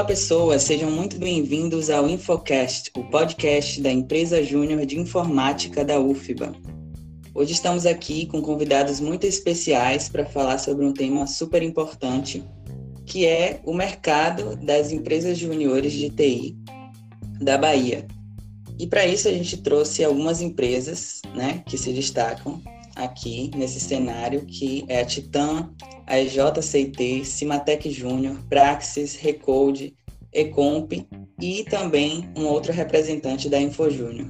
Olá, pessoas, sejam muito bem-vindos ao Infocast, o podcast da empresa júnior de informática da UFBA. Hoje estamos aqui com convidados muito especiais para falar sobre um tema super importante, que é o mercado das empresas júniores de TI da Bahia. E para isso a gente trouxe algumas empresas, né, que se destacam aqui nesse cenário, que é a Titan, a EJCT, Cimatec Júnior, Praxis, Recode, Ecomp e também um outro representante da InfoJúnior.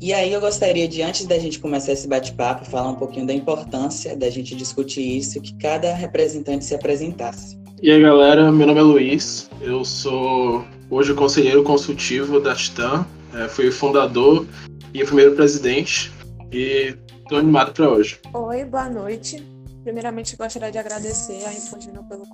E aí eu gostaria de, antes da gente começar esse bate-papo, falar um pouquinho da importância da gente discutir isso, que cada representante se apresentasse. E aí galera, meu nome é Luiz, eu sou hoje conselheiro consultivo da Titan, é, fui o fundador e o primeiro presidente, e estou animado para hoje. Oi, boa noite. Primeiramente, gostaria de agradecer a InfoJúnior pelo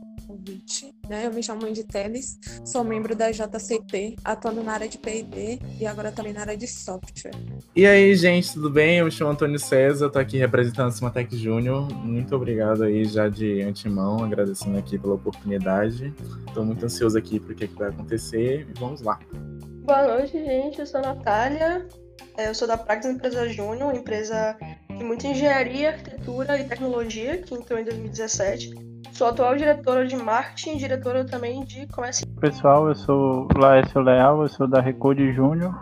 convite. Né? Eu me chamo Indy Teles, sou membro da JCT, atuando na área de P&D e agora também na área de software. E aí, gente, tudo bem? Eu me chamo Antônio César, estou aqui representando a Cimatec Júnior. Muito obrigado aí já de antemão, agradecendo aqui pela oportunidade. Estou muito ansioso aqui para o que, é que vai acontecer e vamos lá. Boa noite, gente. Eu sou a Natália. É, eu sou da Praxis Empresa Júnior, empresa de muita engenharia, arquitetura e tecnologia, que entrou em 2017. Sou atual diretora de marketing e diretora também de comércio. Pessoal, eu sou Laércio Leal, eu sou da Recode Júnior.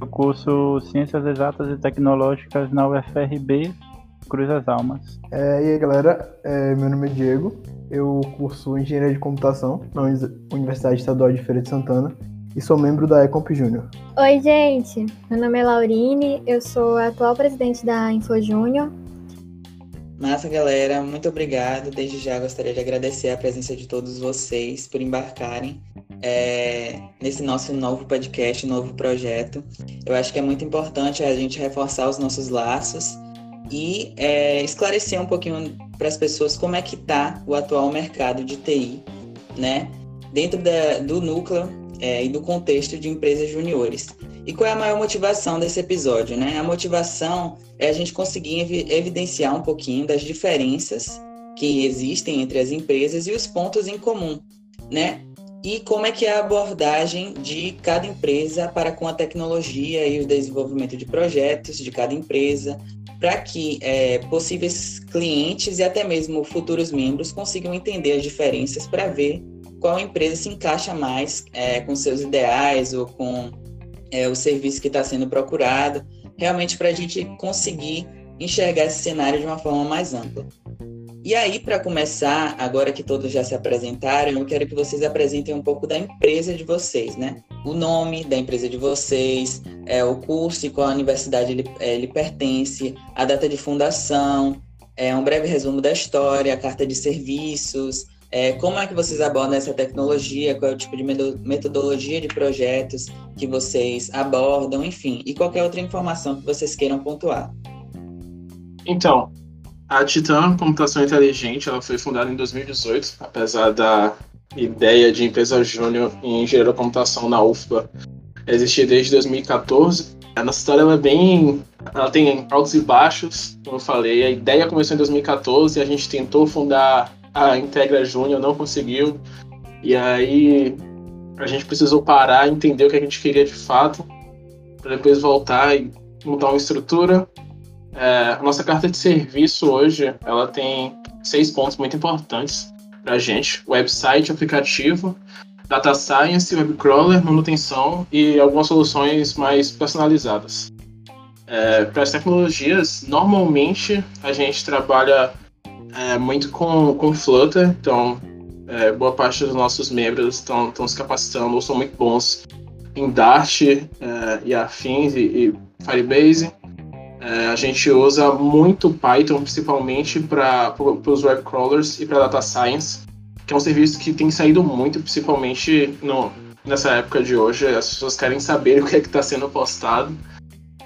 Eu curso Ciências Exatas e Tecnológicas na UFRB, Cruz das Almas. É, e aí, galera, é, meu nome é Diego. Eu curso Engenharia de Computação na Universidade Estadual de Feira de Santana e sou membro da Ecomp Júnior. Oi, gente. Meu nome é Laurine, eu sou a atual presidente da Info Júnior. Massa, galera. Muito obrigado. Desde já gostaria de agradecer a presença de todos vocês por embarcarem é, nesse nosso novo podcast, novo projeto. Eu acho que é muito importante a gente reforçar os nossos laços e é, esclarecer um pouquinho para as pessoas como é que está o atual mercado de TI, né? Dentro da, do núcleo é, e do contexto de empresas juniores. E qual é a maior motivação desse episódio? Né? A motivação é a gente conseguir ev evidenciar um pouquinho das diferenças que existem entre as empresas e os pontos em comum, né? E como é que é a abordagem de cada empresa para com a tecnologia e o desenvolvimento de projetos de cada empresa, para que é, possíveis clientes e até mesmo futuros membros consigam entender as diferenças para ver qual empresa se encaixa mais é, com seus ideais ou com é, o serviço que está sendo procurado, realmente para a gente conseguir enxergar esse cenário de uma forma mais ampla. E aí, para começar, agora que todos já se apresentaram, eu quero que vocês apresentem um pouco da empresa de vocês, né? O nome da empresa de vocês, é, o curso e qual universidade ele, é, ele pertence, a data de fundação, é, um breve resumo da história, a carta de serviços, é, como é que vocês abordam essa tecnologia? Qual é o tipo de metodologia de projetos que vocês abordam, enfim, e qualquer outra informação que vocês queiram pontuar. Então, a Titan Computação Inteligente ela foi fundada em 2018, apesar da ideia de empresa júnior em engenharia da computação na UFBA existir desde 2014. A nossa história é bem. Ela tem altos e baixos, como eu falei. A ideia começou em 2014 e a gente tentou fundar a Integra Júnior não conseguiu. E aí a gente precisou parar, entender o que a gente queria de fato, para depois voltar e montar uma estrutura. É, a nossa carta de serviço hoje, ela tem seis pontos muito importantes para a gente: website, aplicativo, data science, web crawler, manutenção e algumas soluções mais personalizadas. É, para as tecnologias, normalmente a gente trabalha é, muito com, com Flutter, então é, boa parte dos nossos membros estão, se capacitando ou são muito bons em Dart é, e afins e, e Firebase. É, a gente usa muito Python, principalmente para os web crawlers e para data science, que é um serviço que tem saído muito, principalmente no, nessa época de hoje. As pessoas querem saber o que é que está sendo postado.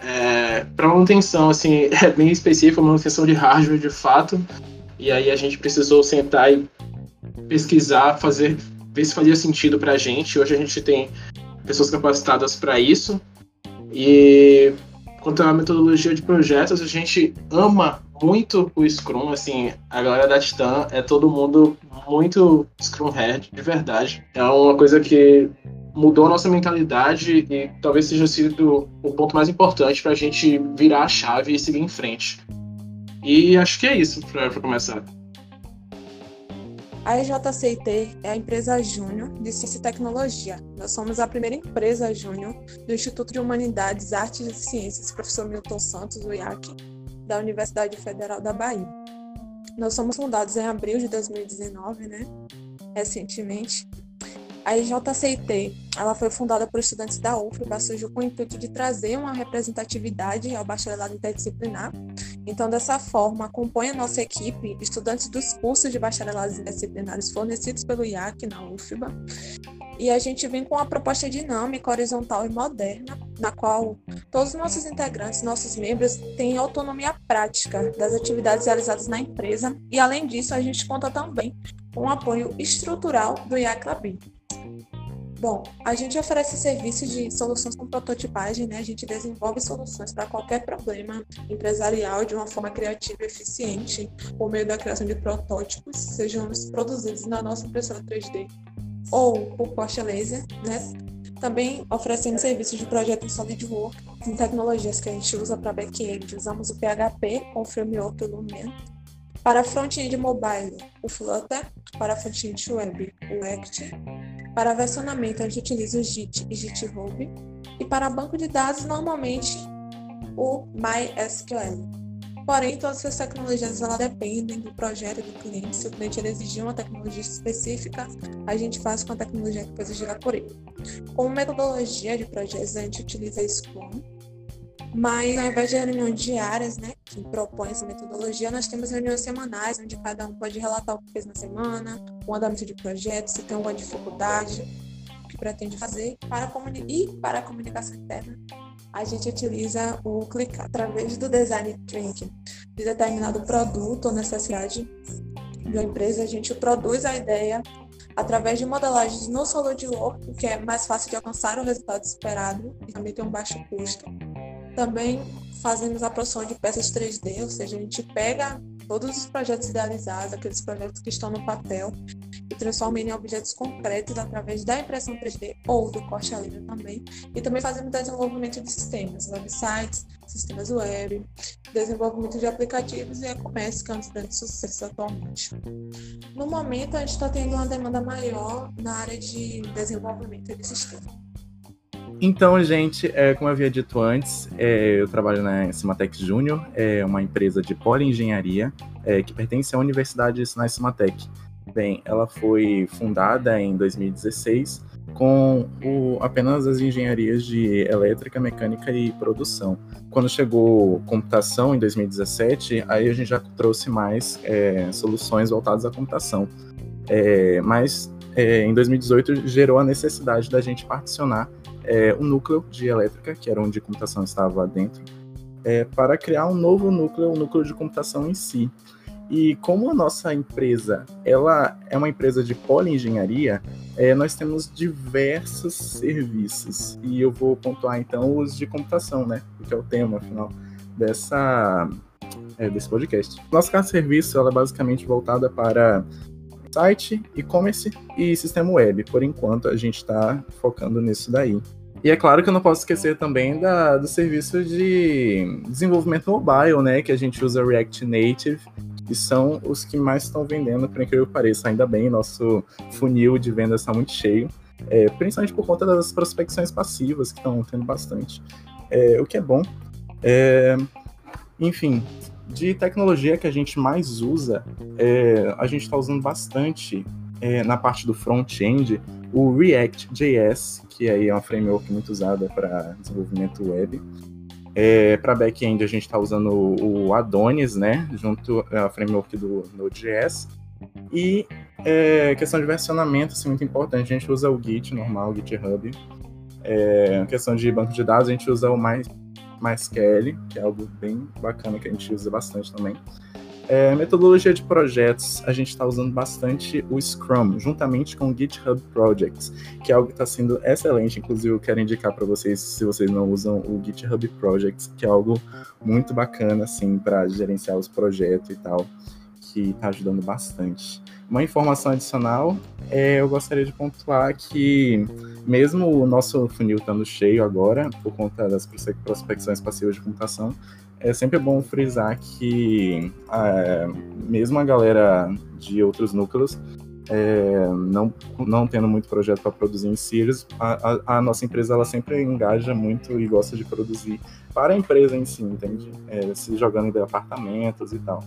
É, para manutenção, assim, é bem específica, manutenção de hardware de fato. E aí a gente precisou sentar e pesquisar, fazer, ver se fazia sentido para a gente. Hoje a gente tem pessoas capacitadas para isso. E quanto à metodologia de projetos, a gente ama muito o Scrum, assim, a galera da Titan é todo mundo muito Scrum Head, de verdade. É uma coisa que mudou a nossa mentalidade e talvez seja sido o ponto mais importante para a gente virar a chave e seguir em frente. E acho que é isso para começar. A EJCIT é a empresa júnior de Ciência e Tecnologia. Nós somos a primeira empresa júnior do Instituto de Humanidades, Artes e Ciências, professor Milton Santos, o IAC, da Universidade Federal da Bahia. Nós somos fundados em abril de 2019, né? Recentemente. A IJCIT, ela foi fundada por estudantes da UFBA, surgiu com o intuito de trazer uma representatividade ao bacharelado interdisciplinar então, dessa forma, compõe a nossa equipe estudantes dos cursos de bacharelados interdisciplinares fornecidos pelo IAC na UFBA. E a gente vem com uma proposta dinâmica, horizontal e moderna, na qual todos os nossos integrantes, nossos membros, têm autonomia prática das atividades realizadas na empresa. E, além disso, a gente conta também com o apoio estrutural do IAC Labim. Bom, a gente oferece serviços de soluções com prototipagem, né? A gente desenvolve soluções para qualquer problema empresarial de uma forma criativa e eficiente, por meio da criação de protótipos, sejam produzidos na nossa impressora 3D ou por poste laser, né? Também oferecemos serviços de projeto em SolidWorks, em tecnologias que a gente usa para back-end. Usamos o PHP com o framework Lumen. Para front-end mobile, o Flutter. Para front-end web, o Act para versionamento, a gente utiliza o JIT e GitHub. E para banco de dados, normalmente o MySQL. Porém, todas essas tecnologias elas dependem do projeto do cliente. Se o cliente exigir uma tecnologia específica, a gente faz com a tecnologia que foi exigida por ele. Como metodologia de projetos, a gente utiliza Scrum, mas ao invés de reuniões diárias, né, que propõe essa metodologia, nós temos reuniões semanais, onde cada um pode relatar o que fez na semana, o andamento de projeto, se tem alguma dificuldade, o que pretende fazer, para e para a comunicação interna. A gente utiliza o clicar através do design thinking de determinado produto ou necessidade de uma empresa, a gente produz a ideia através de modelagens no SolidWorks, que é mais fácil de alcançar o resultado esperado e também tem um baixo custo. Também fazemos a produção de peças 3D, ou seja, a gente pega todos os projetos idealizados, aqueles projetos que estão no papel, e transforma em objetos concretos através da impressão 3D ou do corte a laser também. E também fazemos desenvolvimento de sistemas, websites, sistemas web, desenvolvimento de aplicativos e e-commerce, que é um dos grandes sucessos atualmente. No momento, a gente está tendo uma demanda maior na área de desenvolvimento de sistemas. Então, gente, é, como eu havia dito antes, é, eu trabalho na Cimatec Júnior, é uma empresa de polioengenharia é, que pertence à Universidade de Sinai Cimatec. Bem, ela foi fundada em 2016 com o, apenas as engenharias de elétrica, mecânica e produção. Quando chegou computação em 2017, aí a gente já trouxe mais é, soluções voltadas à computação. É, mas é, em 2018 gerou a necessidade da gente particionar é, um núcleo de elétrica, que era onde a computação estava dentro, é, para criar um novo núcleo, o um núcleo de computação em si. E como a nossa empresa ela é uma empresa de polioengenharia, é, nós temos diversos serviços. E eu vou pontuar então os de computação, né? Que é o tema, afinal, dessa, é, desse podcast. Nossa casa de serviço ela é basicamente voltada para site, e-commerce e sistema web. Por enquanto, a gente está focando nisso daí. E é claro que eu não posso esquecer também da, do serviço de desenvolvimento mobile, né? Que a gente usa React Native, que são os que mais estão vendendo, por incrível que pareça. Ainda bem, nosso funil de vendas está muito cheio. É, principalmente por conta das prospecções passivas, que estão tendo bastante. É, o que é bom. É, enfim, de tecnologia que a gente mais usa, é, a gente está usando bastante é, na parte do front-end o React.js, que aí é uma framework muito usada para desenvolvimento web. É, para back-end a gente está usando o, Adonis, né, junto ao framework do Node.js. E é, questão de versionamento, assim, muito importante, a gente usa o Git normal, o GitHub. É, questão de banco de dados, a gente usa o mais MySQL, que é algo bem bacana que a gente usa bastante também. É, metodologia de projetos, a gente está usando bastante o Scrum, juntamente com o GitHub Projects, que é algo que está sendo excelente. Inclusive, eu quero indicar para vocês, se vocês não usam o GitHub Projects, que é algo muito bacana, assim, para gerenciar os projetos e tal, que está ajudando bastante. Uma informação adicional, é, eu gostaria de pontuar que, mesmo o nosso funil estando cheio agora, por conta das prospecções passivas de computação, é sempre bom frisar que é, mesmo a galera de outros núcleos é, não, não tendo muito projeto para produzir em Sirius, a, a, a, nossa empresa ela sempre engaja muito e gosta de produzir para a empresa em si, entende? É, se jogando em apartamentos e tal.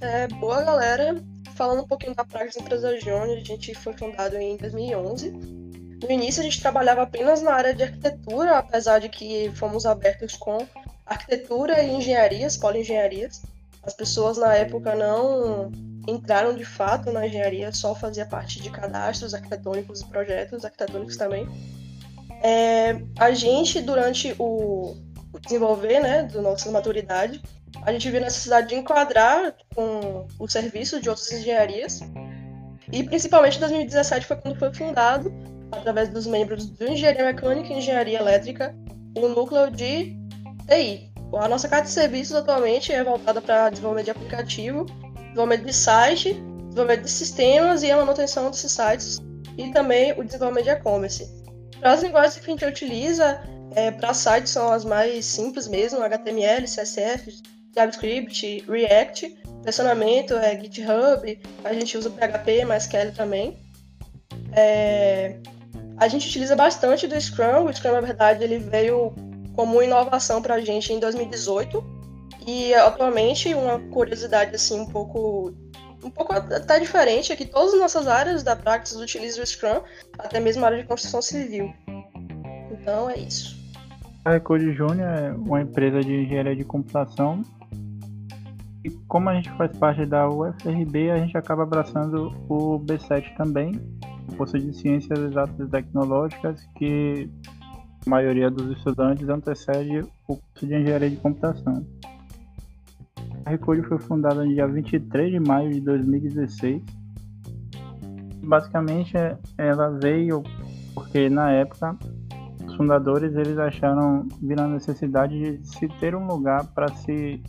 É, boa galera, falando um pouquinho da Praxis Empresa Júnior, a gente foi fundado em 2011. No início a gente trabalhava apenas na área de arquitetura, apesar de que fomos abertos com arquitetura e engenharias, engenharias. As pessoas na época não entraram de fato na engenharia, só fazia parte de cadastros arquitetônicos e projetos arquitetônicos também. É, a gente, durante o, o desenvolver né, da nossa maturidade, a gente viu a necessidade de enquadrar com o serviço de outras engenharias. E principalmente em 2017 foi quando foi fundado, através dos membros do Engenharia Mecânica e Engenharia Elétrica, o núcleo de TI. A nossa carta de serviços atualmente é voltada para desenvolvimento de aplicativo, desenvolvimento de site, desenvolvimento de sistemas e a manutenção desses sites, e também o desenvolvimento de e-commerce. As linguagens que a gente utiliza, é, para sites são as mais simples mesmo, HTML, CSS, JavaScript, React, versionamento é GitHub, a gente usa PHP, MySQL também. É, a gente utiliza bastante do Scrum, o Scrum na verdade ele veio como inovação para a gente em 2018 e atualmente uma curiosidade assim um pouco um pouco até diferente é que todas as nossas áreas da Praxis utilizam o Scrum, até mesmo a área de construção civil. Então é isso. A Recode Júnior é uma empresa de engenharia de computação e como a gente faz parte da UFRB, a gente acaba abraçando o B7 também, curso de Ciências Exatas e Tecnológicas, que a maioria dos estudantes antecede o curso de Engenharia de Computação. A Recode foi fundada no dia 23 de maio de 2016. Basicamente, ela veio porque na época os fundadores eles acharam vir a necessidade de se ter um lugar para se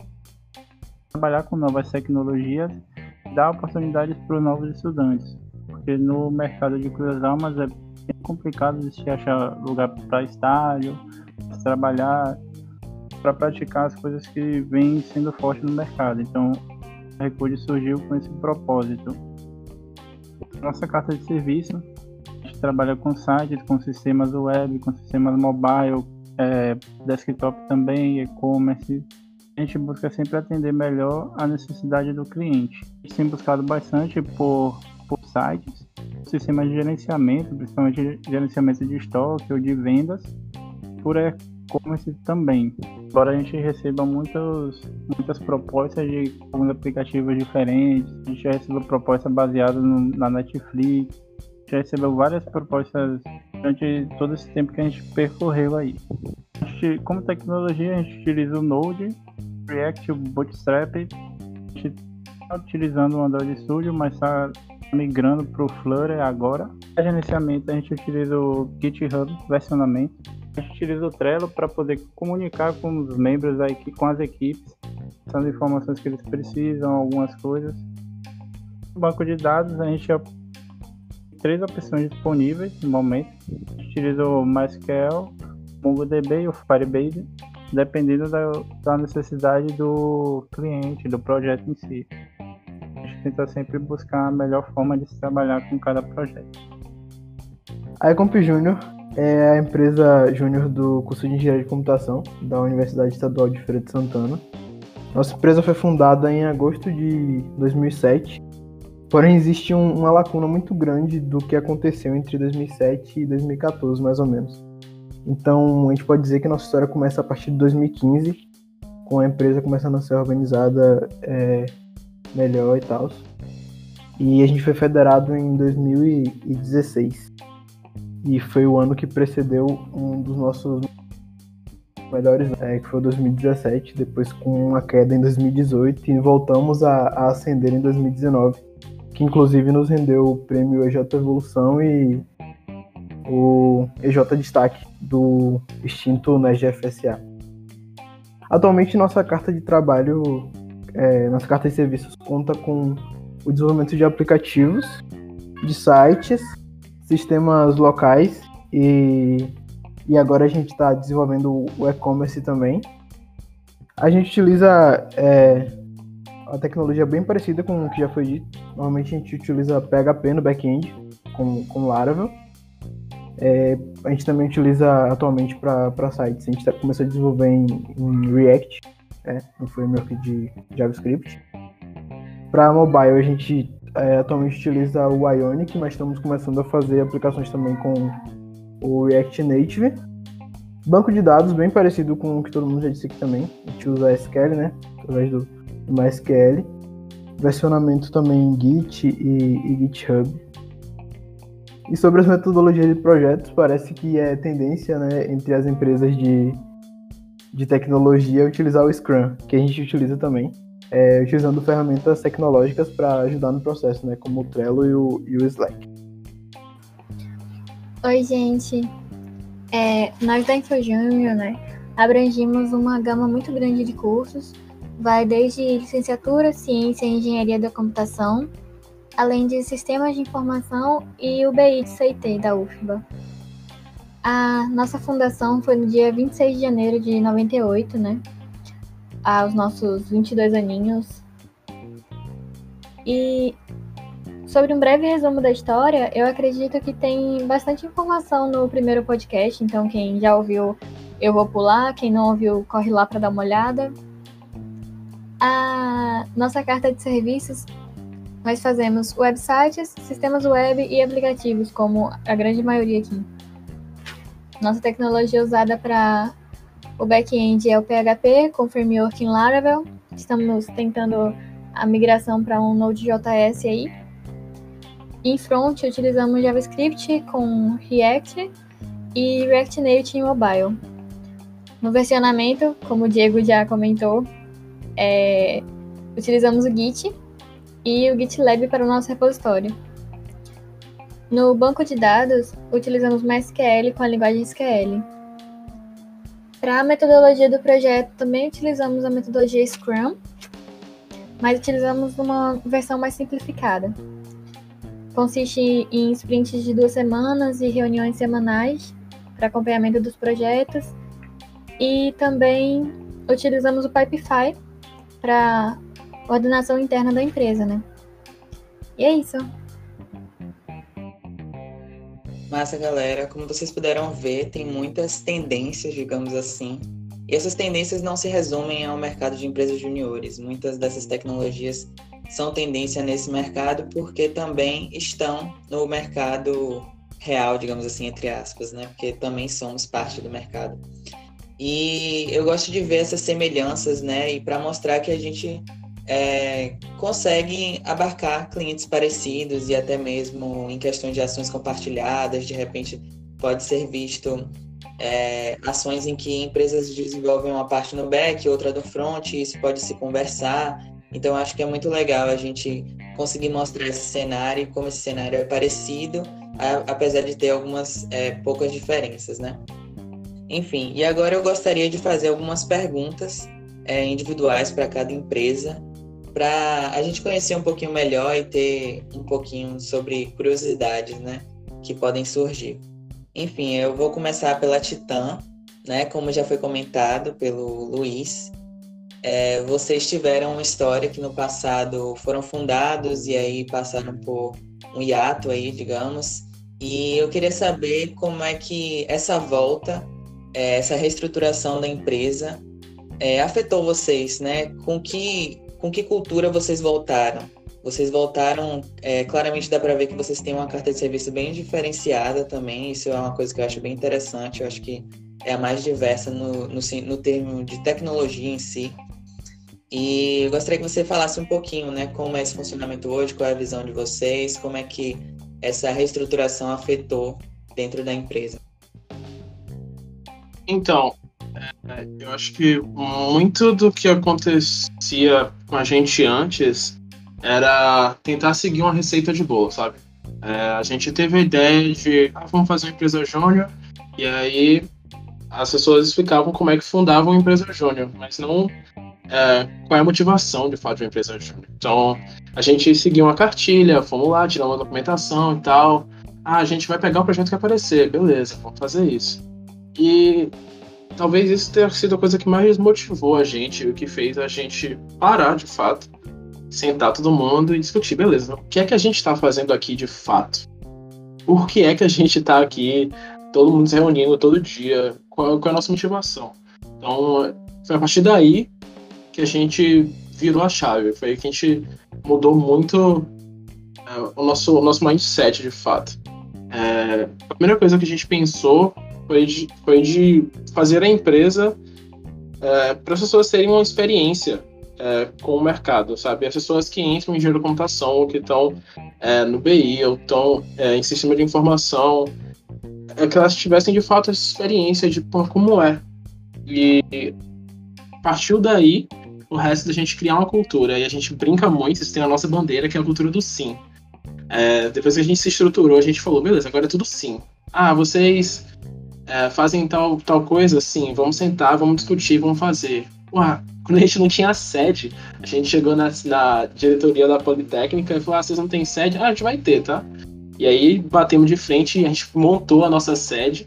trabalhar com novas tecnologias, dar oportunidades para os novos estudantes, porque no mercado de Cruz Almas é bem complicado se achar lugar para estágio, trabalhar, para praticar as coisas que vêm sendo fortes no mercado. Então, a Recode surgiu com esse propósito. Nossa carta de serviço, a gente trabalha com sites, com sistemas web, com sistemas mobile, é, desktop também, e-commerce, a gente busca sempre atender melhor a necessidade do cliente. A gente tem buscado bastante por, por sites, sistemas de gerenciamento, principalmente gerenciamento de estoque ou de vendas, por e-commerce também. Embora a gente receba muitas, muitas propostas de alguns aplicativos diferentes, a gente já recebeu propostas baseadas no, na Netflix, já recebeu várias propostas durante todo esse tempo que a gente percorreu aí. Gente, como tecnologia, a gente utiliza o Node React, Bootstrap, a gente está utilizando o Android Studio, mas está migrando para o Flutter agora. Para gerenciamento, a gente utiliza o GitHub, versionamento. A gente utiliza o Trello para poder comunicar com os membros da equipe, com as equipes, passando informações que eles precisam, algumas coisas. No banco de dados, a gente tem três opções disponíveis no momento. A gente utiliza o MySQL, MongoDB e o Firebase dependendo da, da necessidade do cliente, do projeto em si. Tenta sempre buscar a melhor forma de se trabalhar com cada projeto. A Ecomp Júnior é a empresa júnior do curso de Engenharia de Computação da Universidade Estadual de Feira de Santana. Nossa empresa foi fundada em agosto de 2007, porém existe um, uma lacuna muito grande do que aconteceu entre 2007 e 2014, mais ou menos. Então, a gente pode dizer que nossa história começa a partir de 2015, com a empresa começando a ser organizada é, melhor e tal. E a gente foi federado em 2016. E foi o ano que precedeu um dos nossos melhores, é, que foi 2017, depois com uma queda em 2018 e voltamos a, a ascender em 2019, que inclusive nos rendeu o prêmio EJ Evolução e o EJ Destaque do extinto NESGFSA. Atualmente nossa carta de trabalho, é, nossa carta de serviços conta com o desenvolvimento de aplicativos, de sites, sistemas locais e, e agora a gente está desenvolvendo o e-commerce também. A gente utiliza é, a tecnologia bem parecida com o que já foi dito. Normalmente a gente utiliza PHP no back-end com, com Laravel. É, a gente também utiliza atualmente para sites. A gente tá, começou a desenvolver em, em React, é, no framework de JavaScript. Para mobile, a gente é, atualmente utiliza o Ionic, mas estamos começando a fazer aplicações também com o React Native. Banco de dados bem parecido com o que todo mundo já disse aqui também. A gente usa SQL, né? Através do, do MySQL. Versionamento também em Git e, e GitHub. E sobre as metodologias de projetos, parece que é tendência né, entre as empresas de, de tecnologia utilizar o Scrum, que a gente utiliza também é, utilizando ferramentas tecnológicas para ajudar no processo, né, como o Trello e o, e o Slack. Oi, gente. É, nós da InfoJúnior, né, abrangimos uma gama muito grande de cursos, vai desde licenciatura, ciência e engenharia da computação, além de sistemas de informação e o BI de CIT da UFBA. A nossa fundação foi no dia 26 de janeiro de 98, né? aos nossos 22 aninhos. E sobre um breve resumo da história, eu acredito que tem bastante informação no primeiro podcast, então quem já ouviu, eu vou pular, quem não ouviu, corre lá para dar uma olhada. A nossa carta de serviços, nós fazemos websites, sistemas web e aplicativos, como a grande maioria aqui. Nossa tecnologia usada para o back-end é o PHP com framework em Laravel. Estamos tentando a migração para um Node.js aí. Em front, utilizamos JavaScript com React e React Native em mobile. No versionamento, como o Diego já comentou, é, utilizamos o Git e o GitLab para o nosso repositório. No banco de dados, utilizamos MySQL com a linguagem SQL. Para a metodologia do projeto, também utilizamos a metodologia Scrum, mas utilizamos uma versão mais simplificada. Consiste em sprints de duas semanas e reuniões semanais para acompanhamento dos projetos. E também utilizamos o Pipefy para coordenação interna da empresa, né? E é isso. Massa, galera. Como vocês puderam ver, tem muitas tendências, digamos assim. E essas tendências não se resumem ao mercado de empresas juniores. Muitas dessas tecnologias são tendência nesse mercado porque também estão no mercado real, digamos assim, entre aspas, né? Porque também somos parte do mercado. E eu gosto de ver essas semelhanças, né? E para mostrar que a gente é, conseguem abarcar clientes parecidos e até mesmo em questão de ações compartilhadas, de repente pode ser visto é, ações em que empresas desenvolvem uma parte no back, outra no front, e isso pode se conversar. Então acho que é muito legal a gente conseguir mostrar esse cenário como esse cenário é parecido, a, apesar de ter algumas é, poucas diferenças, né? Enfim, e agora eu gostaria de fazer algumas perguntas é, individuais para cada empresa para a gente conhecer um pouquinho melhor e ter um pouquinho sobre curiosidades, né, que podem surgir. Enfim, eu vou começar pela Titã, né, como já foi comentado pelo Luiz. É, vocês tiveram uma história que no passado foram fundados e aí passaram por um hiato aí, digamos. E eu queria saber como é que essa volta, é, essa reestruturação da empresa é, afetou vocês, né? Com que com que cultura vocês voltaram? Vocês voltaram, é, claramente dá para ver que vocês têm uma carta de serviço bem diferenciada também. Isso é uma coisa que eu acho bem interessante. Eu acho que é a mais diversa no, no, no termo de tecnologia em si. E eu gostaria que você falasse um pouquinho, né, como é esse funcionamento hoje, qual é a visão de vocês, como é que essa reestruturação afetou dentro da empresa. Então, É, eu acho que muito do que acontecia com a gente antes era tentar seguir uma receita de bolo, sabe? É, a gente teve a ideia de, ah, vamos fazer uma empresa júnior, e aí as pessoas explicavam como é que fundavam uma empresa júnior, mas não é, qual é a motivação de fato de uma empresa júnior. Então, a gente seguiu uma cartilha, fomos lá, tiramos uma documentação e tal. Ah, a gente vai pegar o projeto que aparecer, beleza, vamos fazer isso. E talvez isso tenha sido a coisa que mais motivou a gente, o que fez a gente parar de fato, sentar todo mundo e discutir, beleza, o que é que a gente está fazendo aqui de fato? Por que é que a gente está aqui, todo mundo se reunindo todo dia? Qual, qual é a nossa motivação? Então, foi a partir daí que a gente virou a chave, foi aí que a gente mudou muito é, o, nosso, o nosso mindset de fato. É, a primeira coisa que a gente pensou foi de, foi de fazer a empresa é, para as pessoas terem uma experiência é, com o mercado, sabe? As pessoas que entram em engenharia de computação, ou que estão é, no BI, ou estão é, em sistema de informação, é que elas tivessem de fato essa experiência de pô, como é. E partiu daí o resto da gente criar uma cultura. E a gente brinca muito, isso tem a nossa bandeira, que é a cultura do sim. É, depois que a gente se estruturou, a gente falou, beleza, agora é tudo sim. Ah, vocês é, fazem tal, tal coisa? Sim, vamos sentar, vamos discutir, vamos fazer. Ué, quando a gente não tinha sede, a gente chegou na, na diretoria da Politécnica e falou, ah, vocês não têm sede? Ah, a gente vai ter, tá? E aí batemos de frente e a gente montou a nossa sede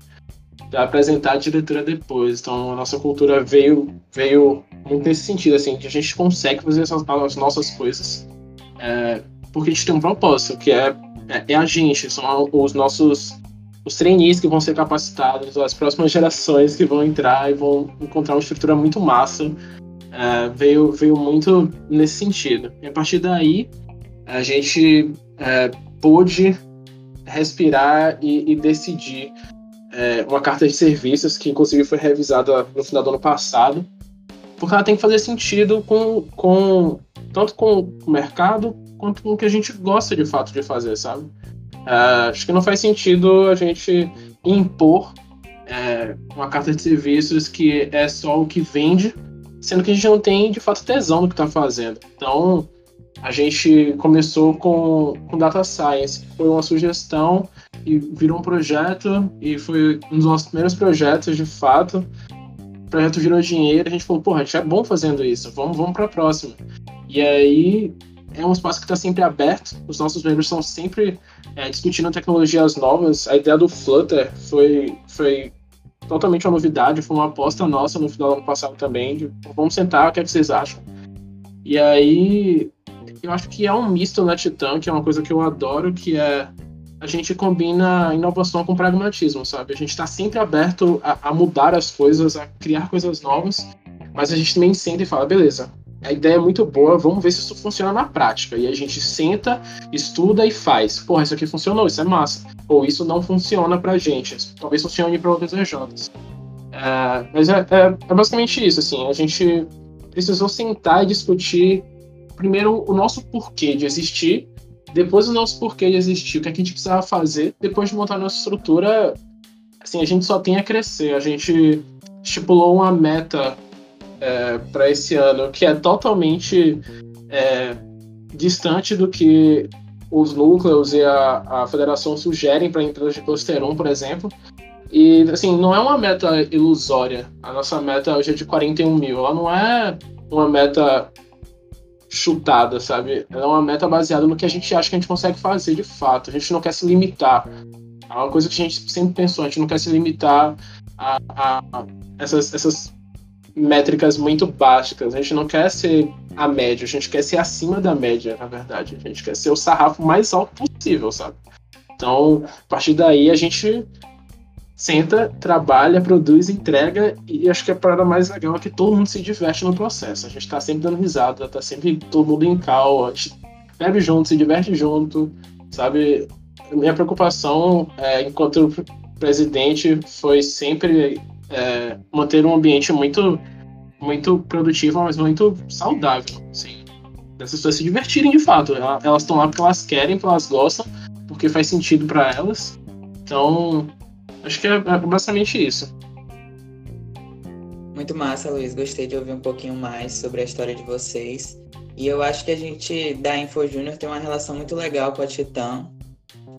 para apresentar a diretora depois. Então a nossa cultura veio, veio muito nesse sentido, assim, que a gente consegue fazer essas, as nossas coisas é, porque a gente tem um propósito, que é, é, é, a gente, são os nossos os trainees que vão ser capacitados, as próximas gerações que vão entrar e vão encontrar uma estrutura muito massa. É, veio, veio muito nesse sentido. E a partir daí, a gente é, pôde respirar e, e decidir é, uma carta de serviços que, inclusive, foi revisada no final do ano passado, porque ela tem que fazer sentido com, com tanto com o mercado quanto com o que a gente gosta de fato de fazer, sabe? Uh, acho que não faz sentido a gente impor é, uma carta de serviços que é só o que vende, sendo que a gente não tem de fato tesão no que está fazendo. Então, a gente começou com, com Data Science, foi uma sugestão e virou um projeto, e foi um dos nossos primeiros projetos de fato o projeto virou dinheiro, a gente falou, porra, a gente é bom fazendo isso, vamos, vamos para a próxima. E aí é um espaço que está sempre aberto, os nossos membros estão sempre é, discutindo tecnologias novas. A ideia do Flutter foi, foi totalmente uma novidade, foi uma aposta nossa no final do ano passado também, de vamos sentar, o que, é que vocês acham? E aí eu acho que é um misto na Titan, que é uma coisa que eu adoro, que é a gente combina inovação com pragmatismo, sabe? A gente está sempre aberto a, a, mudar as coisas, a criar coisas novas, mas a gente também senta e fala, beleza, a ideia é muito boa, vamos ver se isso funciona na prática. E a gente senta, estuda e faz. Porra, isso aqui funcionou, isso é massa. Ou isso não funciona pra gente, talvez funcione para outras regiões. É, mas é, é, é basicamente isso, assim, a gente precisou sentar e discutir primeiro o nosso porquê de existir depois o nosso porquê de existir, o que, é a gente precisava fazer, depois de montar nossa estrutura, assim, a gente só tem a crescer. A gente estipulou uma meta é, para esse ano que é totalmente é, distante do que os núcleos e a, a federação sugerem para empresas de cluster 1, por exemplo. E, assim, não é uma meta ilusória. A nossa meta hoje é de 41 mil. Ela não é uma meta chutada, sabe? Ela é uma meta baseada no que a gente acha que a gente consegue fazer de fato. A gente não quer se limitar. É uma coisa que a gente sempre pensou, a gente não quer se limitar a, a, a essas, essas métricas muito básicas. A gente não quer ser a média, a gente quer ser acima da média, na verdade. A gente quer ser o sarrafo mais alto possível, sabe? Então, a partir daí, a gente senta, trabalha, produz, entrega e acho que a parada mais legal é que todo mundo se diverte no processo. A gente tá sempre dando risada, tá sempre todo mundo em cal, a gente bebe junto, se diverte junto, sabe? Minha preocupação é, enquanto presidente foi sempre é, manter um ambiente muito muito produtivo, mas muito saudável, assim, das pessoas se divertirem de fato. Elas estão lá porque elas querem, porque elas gostam, porque faz sentido para elas. Então, Acho que é, é basicamente isso. Muito massa, Luiz. Gostei de ouvir um pouquinho mais sobre a história de vocês. E eu acho que a gente da Info Júnior tem uma relação muito legal com a Titan.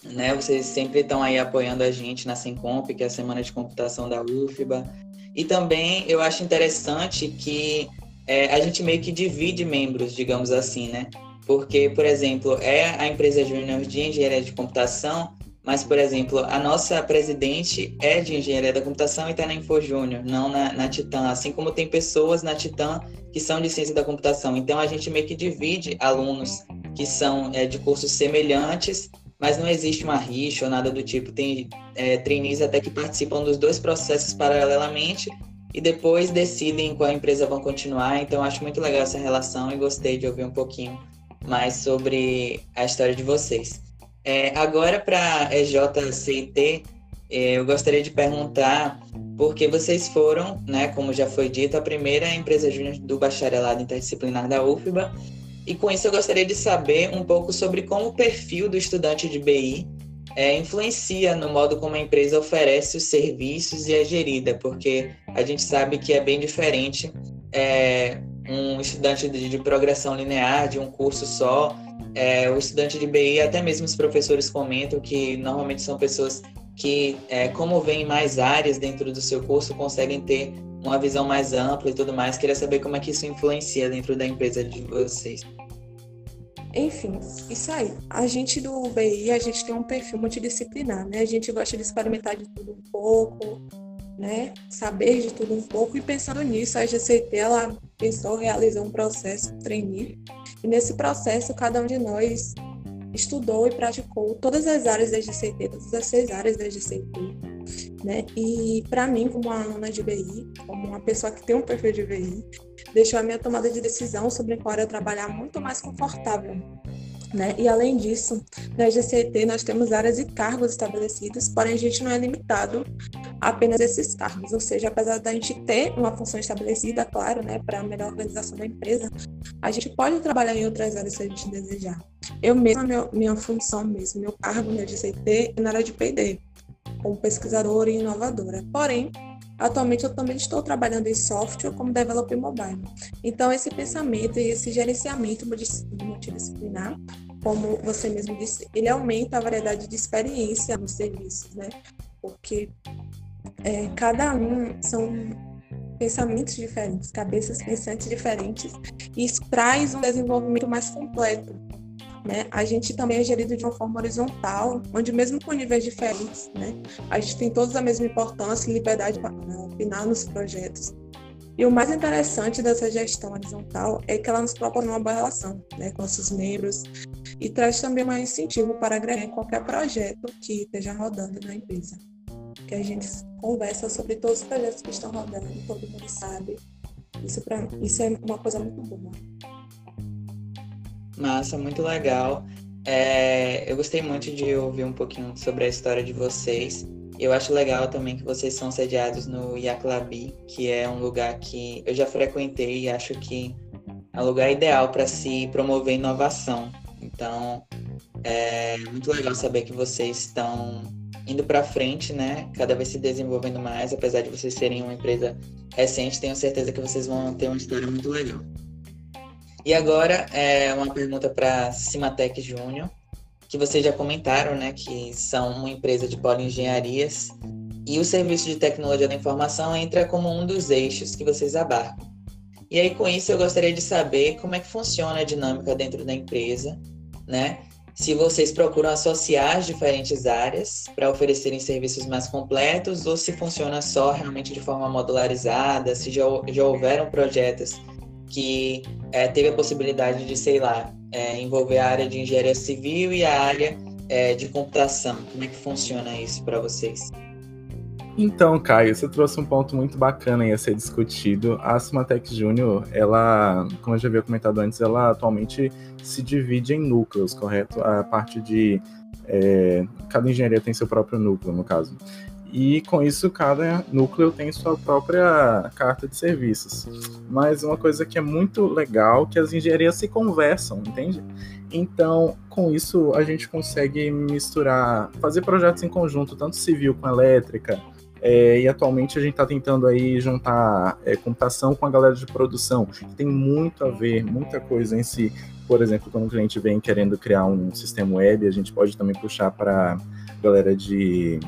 Né? Vocês sempre estão aí apoiando a gente na Sencomp, que é a Semana de Computação da UFBA. E também eu acho interessante que é, a gente meio que divide membros, digamos assim, né? Porque, por exemplo, é a empresa júnior de engenharia de computação, mas, por exemplo, a nossa presidente é de engenharia da computação e está na Info Júnior, não na, na Titan. Assim como tem pessoas na Titan que são de ciência da computação. Então, a gente meio que divide alunos que são é, de cursos semelhantes, mas não existe uma rixa ou nada do tipo. Tem é, trainees até que participam dos dois processos paralelamente e depois decidem qual empresa vão continuar. Então, acho muito legal essa relação e gostei de ouvir um pouquinho mais sobre a história de vocês. É, agora, para a EJCIT, é, eu gostaria de perguntar porque vocês foram, né, como já foi dito, a primeira empresa júnior do bacharelado interdisciplinar da UFBA. E com isso eu gostaria de saber um pouco sobre como o perfil do estudante de BI é, influencia no modo como a empresa oferece os serviços e é gerida, porque a gente sabe que é bem diferente é, um estudante de, de progressão linear de um curso só é, o estudante de BI, até mesmo os professores comentam que normalmente são pessoas que, é, como vêm mais áreas dentro do seu curso, conseguem ter uma visão mais ampla e tudo mais. Queria saber como é que isso influencia dentro da empresa de vocês. Enfim, isso aí. A gente do BI, a gente tem um perfil multidisciplinar, né? A gente gosta de experimentar de tudo um pouco, né? Saber de tudo um pouco e pensando nisso, a GCT ela pensou realizar um processo trainee e nesse processo cada um de nós estudou e praticou todas as áreas da GCT, todas as seis áreas da GCT, né? E para mim, como uma aluna de BI, como uma pessoa que tem um perfil de BI, deixou a minha tomada de decisão sobre qual área trabalhar muito mais confortável, né? E além disso, na GCT nós temos áreas e cargos estabelecidos, porém a gente não é limitado a apenas esses cargos, ou seja, apesar da gente ter uma função estabelecida, claro, né, para a melhor organização da empresa, a gente pode trabalhar em outras áreas se a gente desejar. Eu mesma, meu, minha função mesmo, meu cargo na GCT é na área de P&D, como pesquisadora e inovadora. Porém, Atualmente eu também estou trabalhando em software como developer mobile. Então esse pensamento e esse gerenciamento multidisciplinar, como você mesmo disse, ele aumenta a variedade de experiência nos serviços, né? Porque é, cada um são pensamentos diferentes, cabeças pensantes diferentes, e isso traz um desenvolvimento mais completo né? A gente também é gerido de uma forma horizontal, onde mesmo com níveis diferentes, né? a gente tem todos a mesma importância e liberdade para opinar nos projetos. E o mais interessante dessa gestão horizontal é que ela nos propõe uma boa relação né, com nossos membros e traz também um incentivo para agregar qualquer projeto que esteja rodando na empresa. Que a gente conversa sobre todos os projetos que estão rodando, todo mundo sabe. Isso, pra, isso é uma coisa muito boa. Massa, muito legal. É, eu gostei muito de ouvir um pouquinho sobre a história de vocês. Eu acho legal também que vocês são sediados no Iaclabi, que é um lugar que eu já frequentei e acho que é um lugar ideal para se promover inovação. Então, é muito legal saber que vocês estão indo para frente, né? Cada vez se desenvolvendo mais, apesar de vocês serem uma empresa recente, tenho certeza que vocês vão ter uma história muito legal. E agora é uma pergunta para Cimatec Júnior, que vocês já comentaram, né, que são uma empresa de engenharias e o serviço de tecnologia da informação entra como um dos eixos que vocês abarcam. E aí com isso eu gostaria de saber como é que funciona a dinâmica dentro da empresa, né? Se vocês procuram associar as diferentes áreas para oferecerem serviços mais completos ou se funciona só realmente de forma modularizada, se já, já houveram projetos que é, teve a possibilidade de, sei lá, é, envolver a área de engenharia civil e a área é, de computação. Como é que funciona isso para vocês? Então, Caio, você trouxe um ponto muito bacana aí a ser discutido. A Cimatec Júnior, ela, como eu já havia comentado antes, ela atualmente se divide em núcleos, correto? A parte de. É, cada engenharia tem seu próprio núcleo, no caso. E com isso, cada núcleo tem sua própria carta de serviços. Mas uma coisa que é muito legal que as engenharias se conversam, entende? Então, com isso, a gente consegue misturar, fazer projetos em conjunto, tanto civil com elétrica, É, e atualmente a gente está tentando aí juntar é, computação com a galera de produção, que tem muito a ver, muita coisa em si. Por exemplo, quando o cliente vem querendo criar um sistema web, a gente pode também puxar para galera de,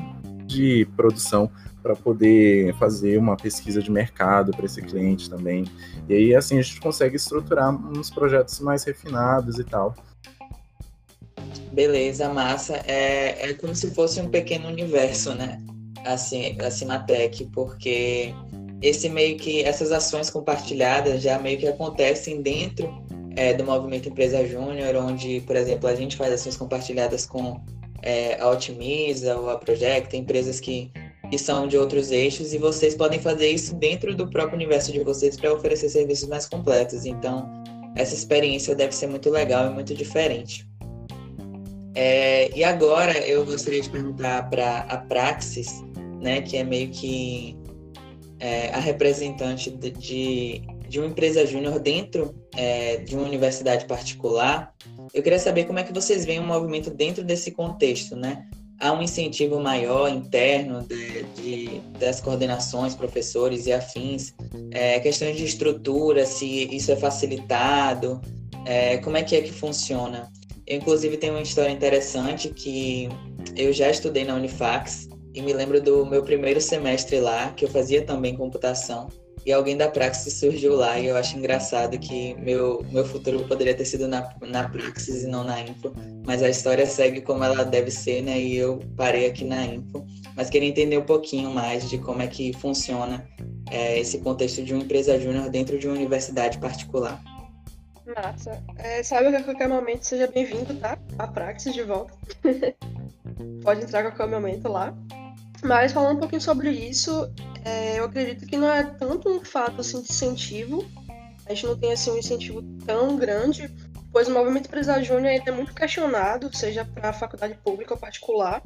de produção para poder fazer uma pesquisa de mercado para esse cliente também. E aí, assim, a gente consegue estruturar uns projetos mais refinados e tal. Beleza, massa. É, é como se fosse um pequeno universo, né? Assim, a Cimatec, porque esse meio que essas ações compartilhadas já meio que acontecem dentro é, do movimento Empresa Júnior, onde, por exemplo, a gente faz ações compartilhadas com é, a Otimiza ou a Project, empresas que que são de outros eixos, e vocês podem fazer isso dentro do próprio universo de vocês para oferecer serviços mais completos. Então, essa experiência deve ser muito legal e muito diferente. É, e agora eu gostaria de perguntar para a Praxis, né, que é meio que é, a representante de, de, de uma empresa júnior dentro é, de uma universidade particular. Eu queria saber como é que vocês veem o movimento dentro desse contexto, né? há um incentivo maior interno de, de, das coordenações, professores e afins, é, questões de estrutura, se isso é facilitado, é, como é que é que funciona. Eu, inclusive, tenho uma história interessante que eu já estudei na Unifax e me lembro do meu primeiro semestre lá, que eu fazia também computação, e alguém da Praxis surgiu lá e eu acho engraçado que meu, meu futuro poderia ter sido na, na Praxis e não na Info, mas a história segue como ela deve ser, né? E eu parei aqui na Info, mas queria entender um pouquinho mais de como é que funciona é, esse contexto de uma empresa júnior dentro de uma universidade particular. Massa. É, sabe que a qualquer momento seja bem-vindo, tá? A Praxis de volta. Pode entrar a qualquer momento lá. Mas falando um pouquinho sobre isso, é, eu acredito que não é tanto um fato assim, de incentivo. A gente não tem assim, um incentivo tão grande, pois o movimento empresarial júnior ainda é muito questionado, seja para a faculdade pública ou particular.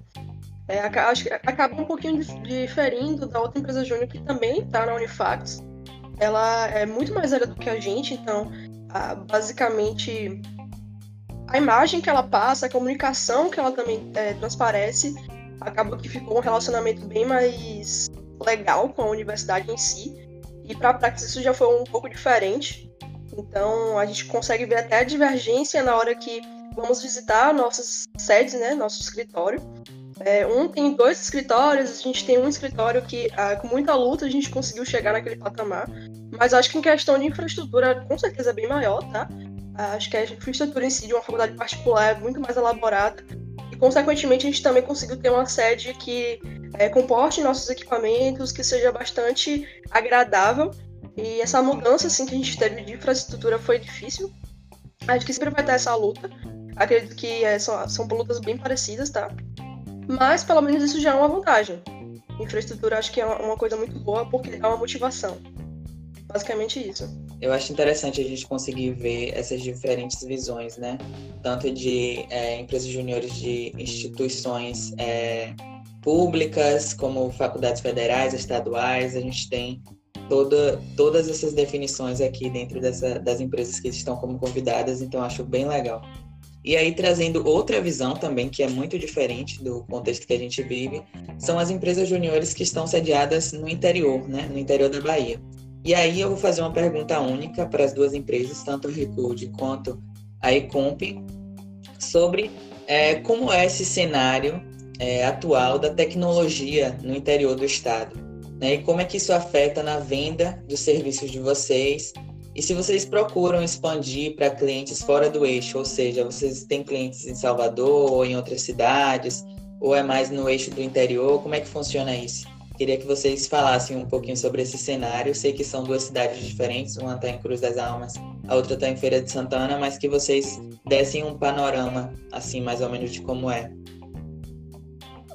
É, acho que acaba um pouquinho diferindo da outra empresa júnior que também está na Unifax. Ela é muito mais velha do que a gente, então a, basicamente a imagem que ela passa, a comunicação que ela também é, transparece, acaba que ficou um relacionamento bem mais legal com a universidade em si. E para a Praxis isso já foi um pouco diferente. Então a gente consegue ver até a divergência na hora que vamos visitar nossas sedes, né, nosso escritório. É, um tem dois escritórios, a gente tem um escritório que, ah, com muita luta, a gente conseguiu chegar naquele patamar. Mas acho que em questão de infraestrutura, com certeza é bem maior, tá? Acho que a infraestrutura em si de uma faculdade particular é muito mais elaborada consequentemente, a gente também conseguiu ter uma sede que é, comporte nossos equipamentos, que seja bastante agradável. E essa mudança assim, que a gente teve de infraestrutura foi difícil. Acho que sempre vai ter essa luta. Acredito que é, são, são lutas bem parecidas, tá? Mas pelo menos isso já é uma vantagem. Infraestrutura acho que é uma coisa muito boa porque dá uma motivação. Basicamente isso eu acho interessante a gente conseguir ver essas diferentes visões, né? Tanto de é, empresas juniores de instituições é, públicas, como faculdades federais, estaduais, a gente tem toda, todas essas definições aqui dentro dessa, das empresas que estão como convidadas, então acho bem legal. E aí, trazendo outra visão também, que é muito diferente do contexto que a gente vive, são as empresas juniores que estão sediadas no interior, né? No interior da Bahia. E aí eu vou fazer uma pergunta única para as duas empresas, tanto a Recode quanto a Ecomp, sobre é, como é esse cenário é, atual da tecnologia no interior do estado. Né? E como é que isso afeta na venda dos serviços de vocês e se vocês procuram expandir para clientes fora do eixo, ou seja, vocês têm clientes em Salvador ou em outras cidades, ou é mais no eixo do interior, como é que funciona isso? Queria que vocês falassem um pouquinho sobre esse cenário. Sei que são duas cidades diferentes, uma está em Cruz das Almas, a outra está em Feira de Santana, mas que vocês dessem um panorama, assim, mais ou menos de como é.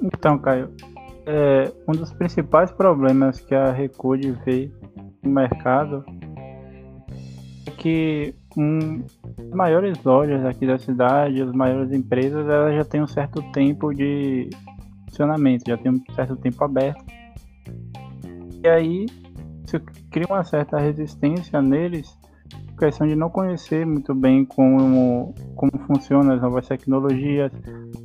Então, Caio, é, um dos principais problemas que a Recude vê no mercado é que um, as maiores lojas aqui da cidade, as maiores empresas, elas já têm um certo tempo de funcionamento, já tem um certo tempo aberto e aí isso cria uma certa resistência neles, questão de não conhecer muito bem como, como funcionam as novas tecnologias,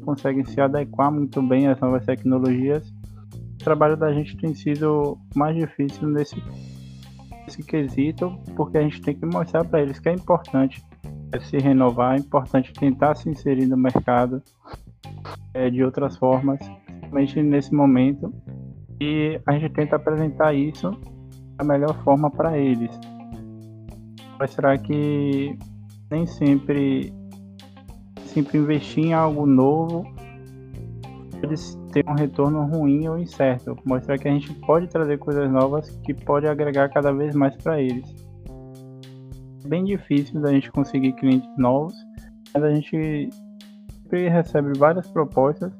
conseguem se adequar muito bem às novas tecnologias, trabalho da gente tem sido mais difícil nesse, nesse quesito, porque a gente tem que mostrar para eles que é importante se renovar, é importante tentar se inserir no mercado é, de outras formas, principalmente nesse momento, e a gente tenta apresentar isso da melhor forma para eles. Mas será que nem sempre, sempre investir em algo novo pode ter um retorno ruim ou incerto. Mostrar que a gente pode trazer coisas novas que pode agregar cada vez mais para eles. É bem difícil da gente conseguir clientes novos, mas a gente sempre recebe várias propostas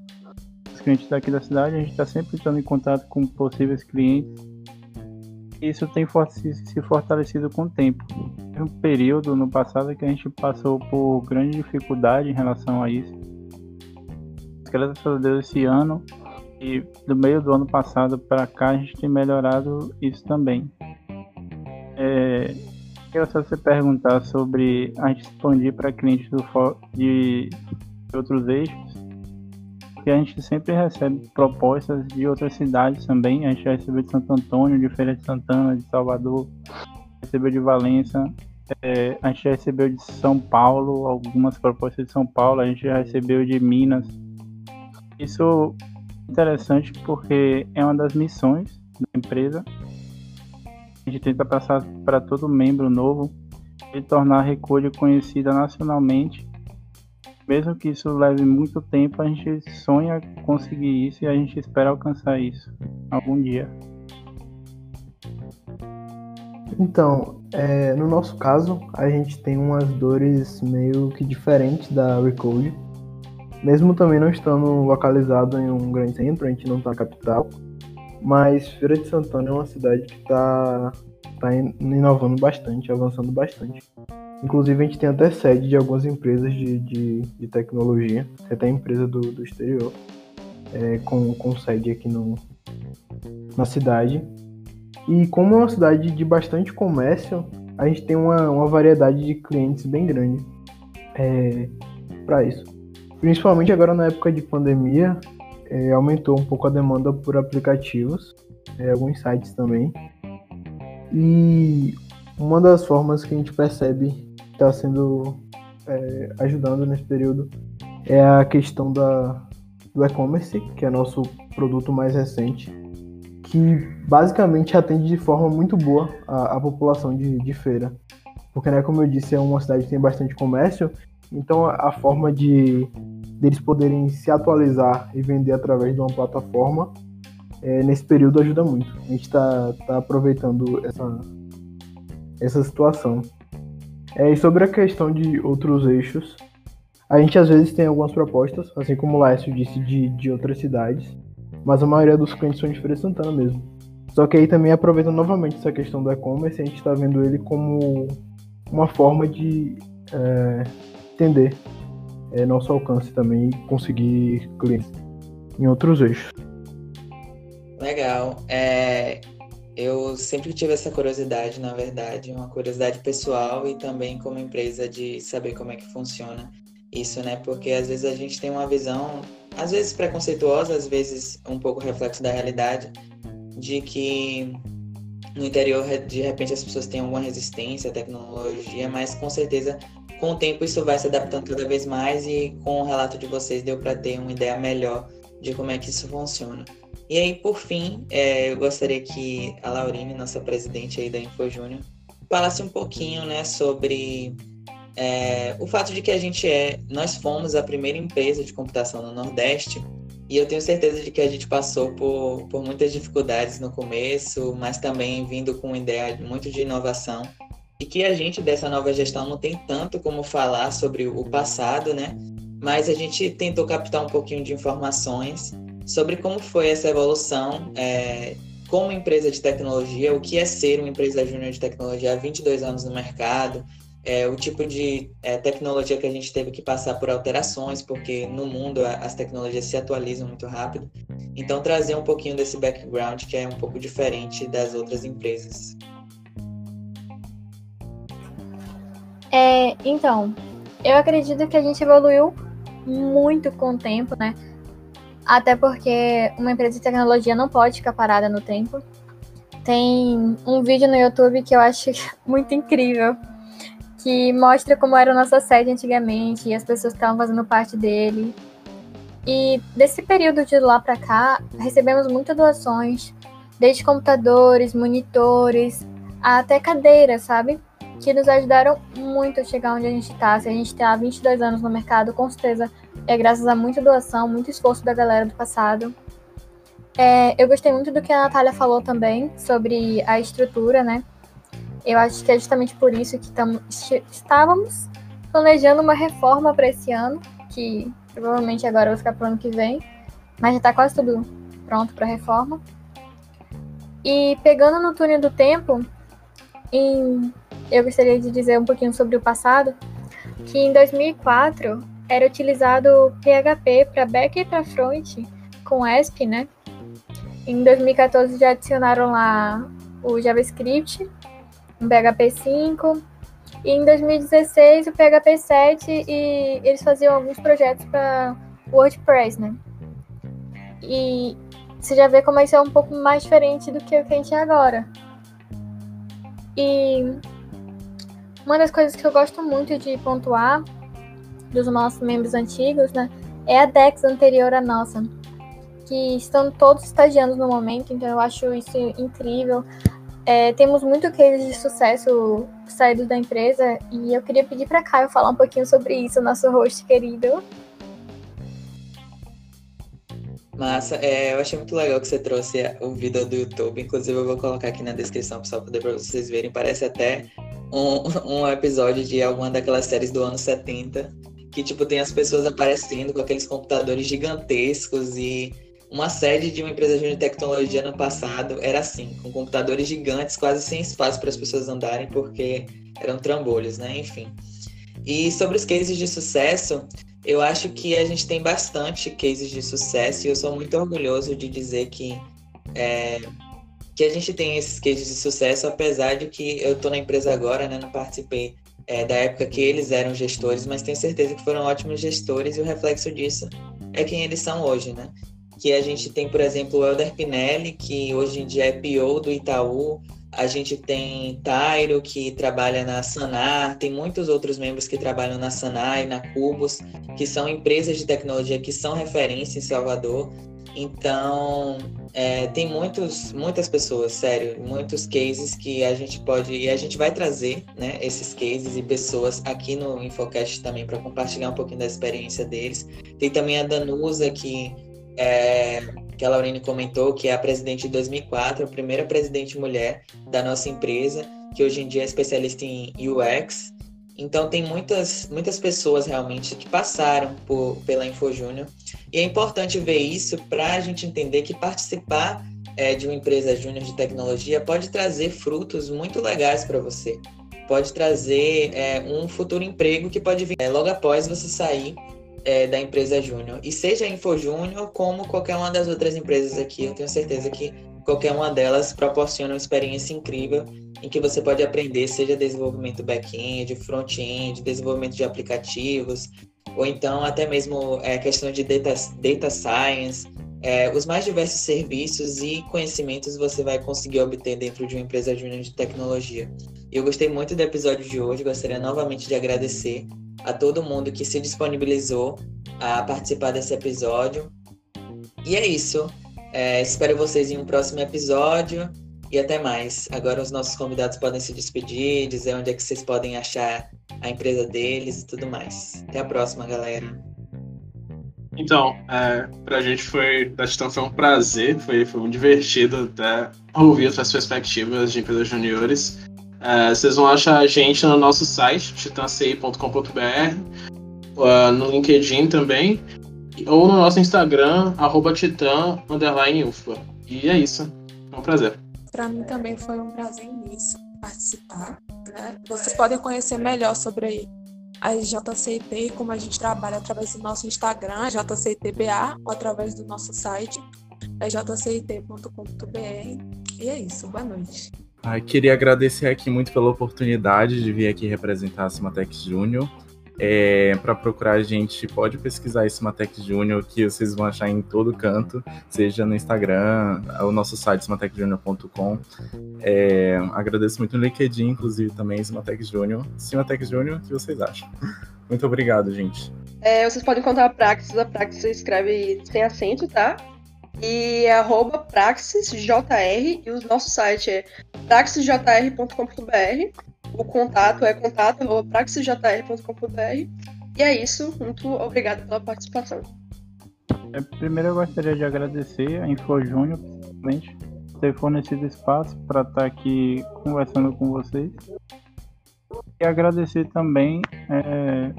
clientes daqui da cidade, a gente está sempre entrando em contato com possíveis clientes. Isso tem se fortalecido com o tempo. Teve um período no passado que a gente passou por grande dificuldade em relação a isso. Graças a Deus, esse ano e do meio do ano passado para cá a gente tem melhorado isso também. É, queria só você perguntar sobre a gente expandir para clientes do, de, de outros eixos, porque a gente sempre recebe propostas de outras cidades também. A gente já recebeu de Santo Antônio, de Feira de Santana, de Salvador, recebeu de Valença, é, a gente já recebeu de São Paulo, algumas propostas de São Paulo, a gente já recebeu de Minas. Isso é interessante porque é uma das missões da empresa. A gente tenta passar para todo membro novo e tornar a Recode conhecida nacionalmente. Mesmo que isso leve muito tempo, a gente sonha conseguir isso e a gente espera alcançar isso algum dia. Então, é, no nosso caso, a gente tem umas dores meio que diferentes da Recode. Mesmo também não estando localizado em um grande centro, a gente não está na capital. Mas Feira de Santana é uma cidade que está tá inovando bastante, avançando bastante. Inclusive, a gente tem até sede de algumas empresas de, de, de tecnologia, até empresa do, do exterior, é, com, com sede aqui no, na cidade. E como é uma cidade de bastante comércio, a gente tem uma, uma variedade de clientes bem grande é, para isso. Principalmente agora na época de pandemia, é, aumentou um pouco a demanda por aplicativos, é, alguns sites também. E uma das formas que a gente percebe está sendo é, ajudando nesse período é a questão da, do e-commerce, que é nosso produto mais recente que basicamente atende de forma muito boa a, a população de, de, feira. Porque, né, como eu disse, é uma cidade que tem bastante comércio, então a, a forma de deles poderem se atualizar e vender através de uma plataforma é, nesse período ajuda muito. A gente está tá aproveitando essa, essa situação. É, e sobre a questão de outros eixos, a gente às vezes tem algumas propostas, assim como o Lécio disse, de, de outras cidades mas a maioria dos clientes são de Feira Santana mesmo. Só que aí também aproveitando novamente essa questão do e-commerce, a gente está vendo ele como uma forma de é, entender é, nosso alcance também e conseguir clientes em outros eixos. Legal. É, eu sempre tive essa curiosidade, na verdade, uma curiosidade pessoal e também como empresa de saber como é que funciona isso, né? Porque às vezes a gente tem uma visão às vezes preconceituosa, às vezes um pouco reflexo da realidade, de que no interior de repente as pessoas têm alguma resistência à tecnologia, mas com certeza com o tempo isso vai se adaptando cada vez mais e com o relato de vocês deu para ter uma ideia melhor de como é que isso funciona. E aí, por fim, é, eu gostaria que a Laurine, nossa presidente aí da Info Júnior, falasse um pouquinho né, sobre é, o fato de que a gente é, nós fomos a primeira empresa de computação no Nordeste e eu tenho certeza de que a gente passou por, por muitas dificuldades no começo, mas também vindo com uma ideia muito de inovação e que a gente dessa nova gestão não tem tanto como falar sobre o passado, né? Mas a gente tentou captar um pouquinho de informações sobre como foi essa evolução é, como empresa de tecnologia, o que é ser uma empresa júnior de tecnologia há 22 anos no mercado, é, o tipo de é, tecnologia que a gente teve que passar por alterações, porque no mundo as tecnologias se atualizam muito rápido. Então, trazer um pouquinho desse background que é um pouco diferente das outras empresas. É, então, eu acredito que a gente evoluiu muito com o tempo, né? Até porque uma empresa de tecnologia não pode ficar parada no tempo. Tem um vídeo no YouTube que eu acho muito incrível, que mostra como era a nossa sede antigamente e as pessoas que estavam fazendo parte dele. E desse período de lá para cá, recebemos muitas doações, desde computadores, monitores, até cadeiras, sabe? Que nos ajudaram muito a chegar onde a gente está. Se a gente está há 22 anos no mercado, com certeza é graças a muita doação, muito esforço da galera do passado. É, eu gostei muito do que a Natália falou também sobre a estrutura, né? Eu acho que é justamente por isso que estávamos planejando uma reforma para esse ano, que provavelmente agora vai ficar para o ano que vem, mas já está quase tudo pronto para reforma. E pegando no túnel do tempo, em, eu gostaria de dizer um pouquinho sobre o passado, que em 2004 era utilizado PHP para back e para front com ESP, né? Em 2014 já adicionaram lá o JavaScript, um PHP 5, e em 2016 o PHP 7 e eles faziam alguns projetos para WordPress, né? E você já vê como isso é um pouco mais diferente do que o que a gente é agora. E uma das coisas que eu gosto muito de pontuar dos nossos membros antigos, né, é a Dex anterior à nossa que estão todos estagiando no momento, então eu acho isso incrível. É, temos muito cases de sucesso saídos da empresa e eu queria pedir para Caio falar um pouquinho sobre isso, nosso host querido. Massa, é, eu achei muito legal que você trouxe o vídeo do YouTube, inclusive eu vou colocar aqui na descrição para poder para vocês verem, parece até um, um episódio de alguma daquelas séries do ano 70, que tipo tem as pessoas aparecendo com aqueles computadores gigantescos e uma sede de uma empresa de tecnologia no passado era assim, com computadores gigantes, quase sem espaço para as pessoas andarem, porque eram trambolhos, né? Enfim. E sobre os cases de sucesso, eu acho que a gente tem bastante cases de sucesso e eu sou muito orgulhoso de dizer que, é, que a gente tem esses cases de sucesso, apesar de que eu estou na empresa agora, né? Não participei é, da época que eles eram gestores, mas tenho certeza que foram ótimos gestores e o reflexo disso é quem eles são hoje, né? que a gente tem, por exemplo, o Elder Pinelli, que hoje em dia é PO do Itaú, a gente tem Tairo, que trabalha na Sanar, tem muitos outros membros que trabalham na Sanar e na Cubos, que são empresas de tecnologia que são referência em Salvador. Então, é, tem muitos, muitas pessoas, sério, muitos cases que a gente pode, e a gente vai trazer né, esses cases e pessoas aqui no Infocast também para compartilhar um pouquinho da experiência deles. Tem também a Danusa, que é, que a Laurine comentou, que é a presidente de 2004, a primeira presidente mulher da nossa empresa, que hoje em dia é especialista em UX. Então tem muitas, muitas pessoas realmente que passaram por, pela InfoJúnior. E é importante ver isso para a gente entender que participar é, de uma empresa júnior de tecnologia pode trazer frutos muito legais para você. Pode trazer é, um futuro emprego que pode vir é, logo após você sair é, da empresa Júnior. E seja a Info Júnior, como qualquer uma das outras empresas aqui, eu tenho certeza que qualquer uma delas proporciona uma experiência incrível em que você pode aprender, seja desenvolvimento back-end, front-end, desenvolvimento de aplicativos, ou então até mesmo é, questão de data, data science, é, os mais diversos serviços e conhecimentos você vai conseguir obter dentro de uma empresa júnior de tecnologia. Eu gostei muito do episódio de hoje, gostaria novamente de agradecer a todo mundo que se disponibilizou a participar desse episódio. E é isso. É, espero vocês em um próximo episódio e até mais. Agora os nossos convidados podem se despedir, dizer onde é que vocês podem achar a empresa deles e tudo mais. Até a próxima, galera. Então, é, pra gente foi, da Titã foi um prazer, foi, foi muito divertido até ouvir outras perspectivas de empresas juniores. É, vocês vão achar a gente no nosso site, titancei.com.br, uh, no LinkedIn também, ou no nosso Instagram, arroba titan, E é isso. É um prazer. Para mim também foi um prazer imenso participar. Né? Vocês podem conhecer melhor sobre a JCT e como a gente trabalha através do nosso Instagram, JCTBA, ou através do nosso site, é jcit.com.br. E é isso. Boa noite. Ah, queria agradecer aqui muito pela oportunidade de vir aqui representar a Cimatex Júnior. É, para procurar a gente, pode pesquisar Smatec Júnior, que vocês vão achar em todo canto, seja no Instagram, o nosso site smatecjunior.com. É, agradeço muito no LinkedIn, inclusive também Smatec Júnior. Smatec Júnior, o que vocês acham? Muito obrigado, gente. É, vocês podem encontrar a Praxis, a Praxis escreve sem acento, tá? E é praxisjr, e o nosso site é praxisjr.com.br. O contato é contato arroba praxisjr.com.br. E é isso, muito obrigada pela participação. É, primeiro eu gostaria de agradecer a InfoJúnior, principalmente, por ter fornecido espaço para estar aqui conversando com vocês. E agradecer também é,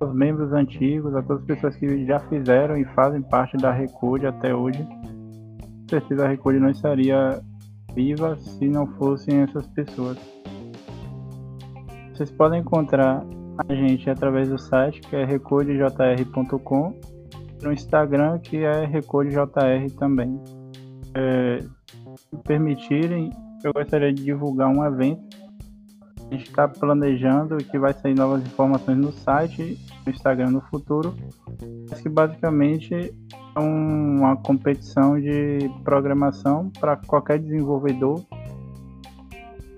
aos membros antigos, a todas as pessoas que já fizeram e fazem parte da Recode até hoje. Com certeza a Recode não estaria viva se não fossem essas pessoas. Vocês podem encontrar a gente através do site que é recodejr.com no Instagram que é recodejr também. É, se permitirem, eu gostaria de divulgar um evento a gente está planejando que vai sair novas informações no site, no Instagram no futuro, mas que basicamente é uma competição de programação para qualquer desenvolvedor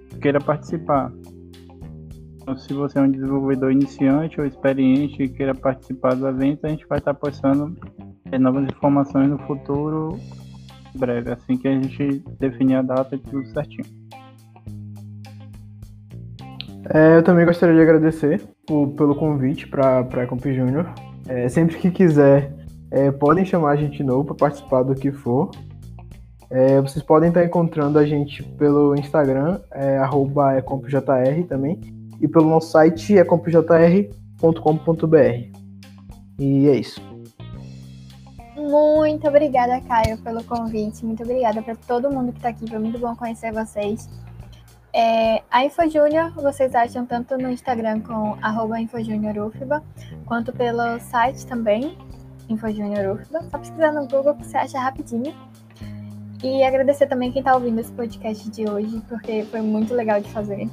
que queira participar. Então, se você é um desenvolvedor iniciante ou experiente e queira participar do evento, a gente vai estar postando é, novas informações no futuro breve, assim que a gente definir a data e tudo certinho. É, eu também gostaria de agradecer por, pelo convite para a Comp Júnior. É, sempre que quiser, é, podem chamar a gente de novo para participar do que for. É, vocês podem estar encontrando a gente pelo Instagram, é, arroba ecompjr também, e pelo nosso site ecompjr.com.br. E é isso. Muito obrigada, Caio, pelo convite. Muito obrigada para todo mundo que está aqui. Foi muito bom conhecer vocês. É, a InfoJúnior vocês acham tanto no Instagram com InfoJúniorUFBA, quanto pelo site também, InfoJúniorUFBA. Só pesquisar no Google que você acha rapidinho. E agradecer também quem está ouvindo esse podcast de hoje, porque foi muito legal de fazer.